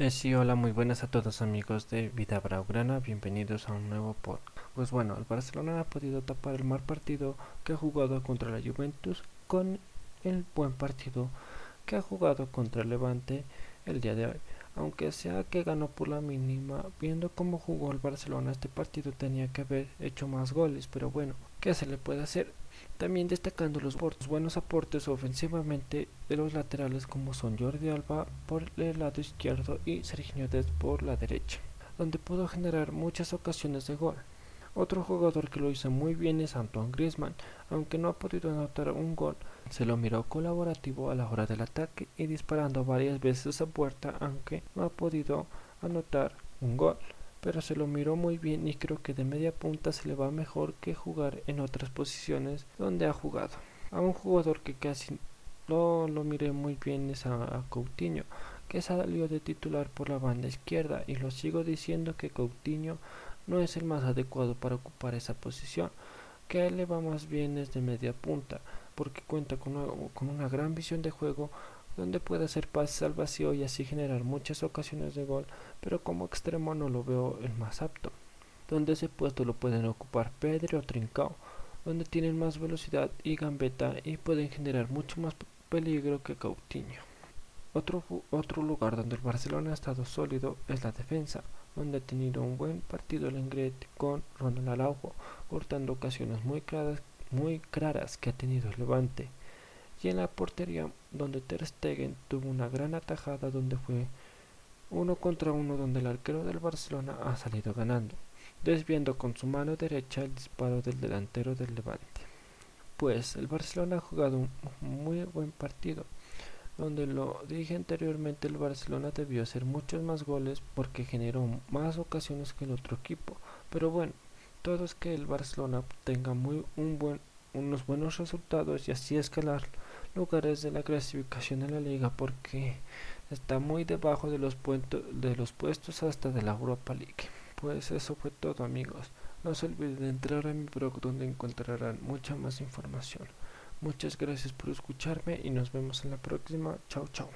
Eh, sí, hola, muy buenas a todos amigos de Vida Braugrana, bienvenidos a un nuevo podcast. Pues bueno, el Barcelona ha podido tapar el mal partido que ha jugado contra la Juventus con el buen partido que ha jugado contra el Levante el día de hoy. Aunque sea que ganó por la mínima, viendo cómo jugó el Barcelona este partido tenía que haber hecho más goles, pero bueno, ¿qué se le puede hacer? También destacando los buenos aportes ofensivamente de los laterales como son Jordi Alba por el lado izquierdo y Sergio Dest por la derecha, donde pudo generar muchas ocasiones de gol. Otro jugador que lo hizo muy bien es Antoine Griezmann, aunque no ha podido anotar un gol, se lo miró colaborativo a la hora del ataque y disparando varias veces a puerta, aunque no ha podido anotar un gol pero se lo miró muy bien y creo que de media punta se le va mejor que jugar en otras posiciones donde ha jugado. A un jugador que casi no lo miré muy bien es a, Coutinho, que salió de titular por la banda izquierda y lo sigo diciendo que Coutinho no es el más adecuado para ocupar esa posición, que a él le va más bien es de media punta, porque cuenta con con una gran visión de juego, donde puede hacer pases al vacío y así generar muchas ocasiones de gol, pero como extremo no lo veo el más apto. Donde ese puesto lo pueden ocupar Pedro o Trincao, donde tienen más velocidad y gambeta y pueden generar mucho más peligro que Coutinho. Otro, otro lugar donde el Barcelona ha estado sólido es la defensa, donde ha tenido un buen partido el Engret con Ronald Araujo, cortando ocasiones muy claras que ha tenido el Levante y en la portería donde Ter Stegen tuvo una gran atajada donde fue uno contra uno donde el arquero del Barcelona ha salido ganando, desviando con su mano derecha el disparo del delantero del Levante. Pues el Barcelona ha jugado un muy buen partido, donde lo dije anteriormente el Barcelona debió hacer muchos más goles porque generó más ocasiones que el otro equipo, pero bueno, todo es que el Barcelona tenga muy un buen unos buenos resultados y así escalar lugares de la clasificación en la liga porque está muy debajo de los, de los puestos hasta de la Europa League. Pues eso fue todo amigos. No se olviden de entrar a mi blog donde encontrarán mucha más información. Muchas gracias por escucharme y nos vemos en la próxima. Chao, chao.